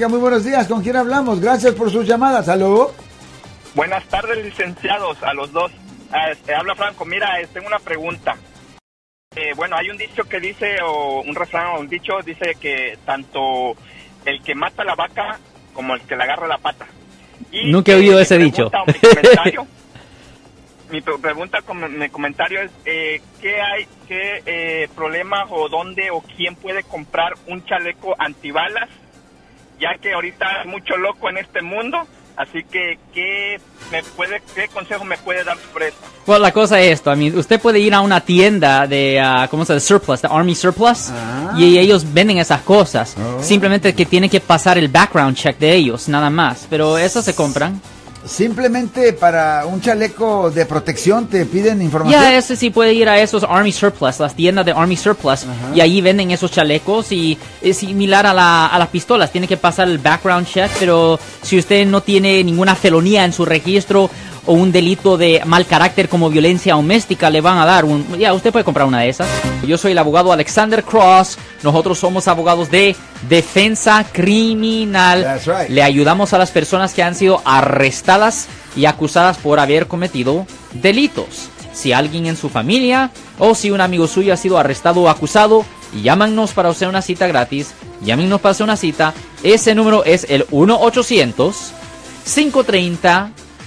Muy buenos días, ¿con quién hablamos? Gracias por sus llamadas. ¿Aló? Buenas tardes, licenciados, a los dos. Ah, este, habla Franco, mira, eh, tengo una pregunta. Eh, bueno, hay un dicho que dice, o un refrán o un dicho, dice que tanto el que mata la vaca como el que le agarra la pata. Y, Nunca he oído eh, ese dicho. Mi, comentario, mi pregunta, mi comentario es, eh, ¿qué hay, qué eh, problema o dónde o quién puede comprar un chaleco antibalas ya que ahorita hay mucho loco en este mundo. Así que, ¿qué, me puede, qué consejo me puede dar sobre esto? Bueno, la cosa es esto, usted puede ir a una tienda de, uh, ¿cómo se llama? Surplus, de Army Surplus, ah. y ellos venden esas cosas. Oh. Simplemente que tiene que pasar el background check de ellos, nada más. Pero eso se compran. Simplemente para un chaleco de protección te piden información. Ya, ese sí puede ir a esos Army Surplus, las tiendas de Army Surplus, y ahí venden esos chalecos y es similar a, la, a las pistolas, tiene que pasar el background check, pero si usted no tiene ninguna felonía en su registro o un delito de mal carácter como violencia doméstica, le van a dar un... Ya, usted puede comprar una de esas. Yo soy el abogado Alexander Cross. Nosotros somos abogados de defensa criminal. Le ayudamos a las personas que han sido arrestadas y acusadas por haber cometido delitos. Si alguien en su familia o si un amigo suyo ha sido arrestado o acusado, llámanos para hacer una cita gratis. Llámenos para hacer una cita. Ese número es el 1 800 530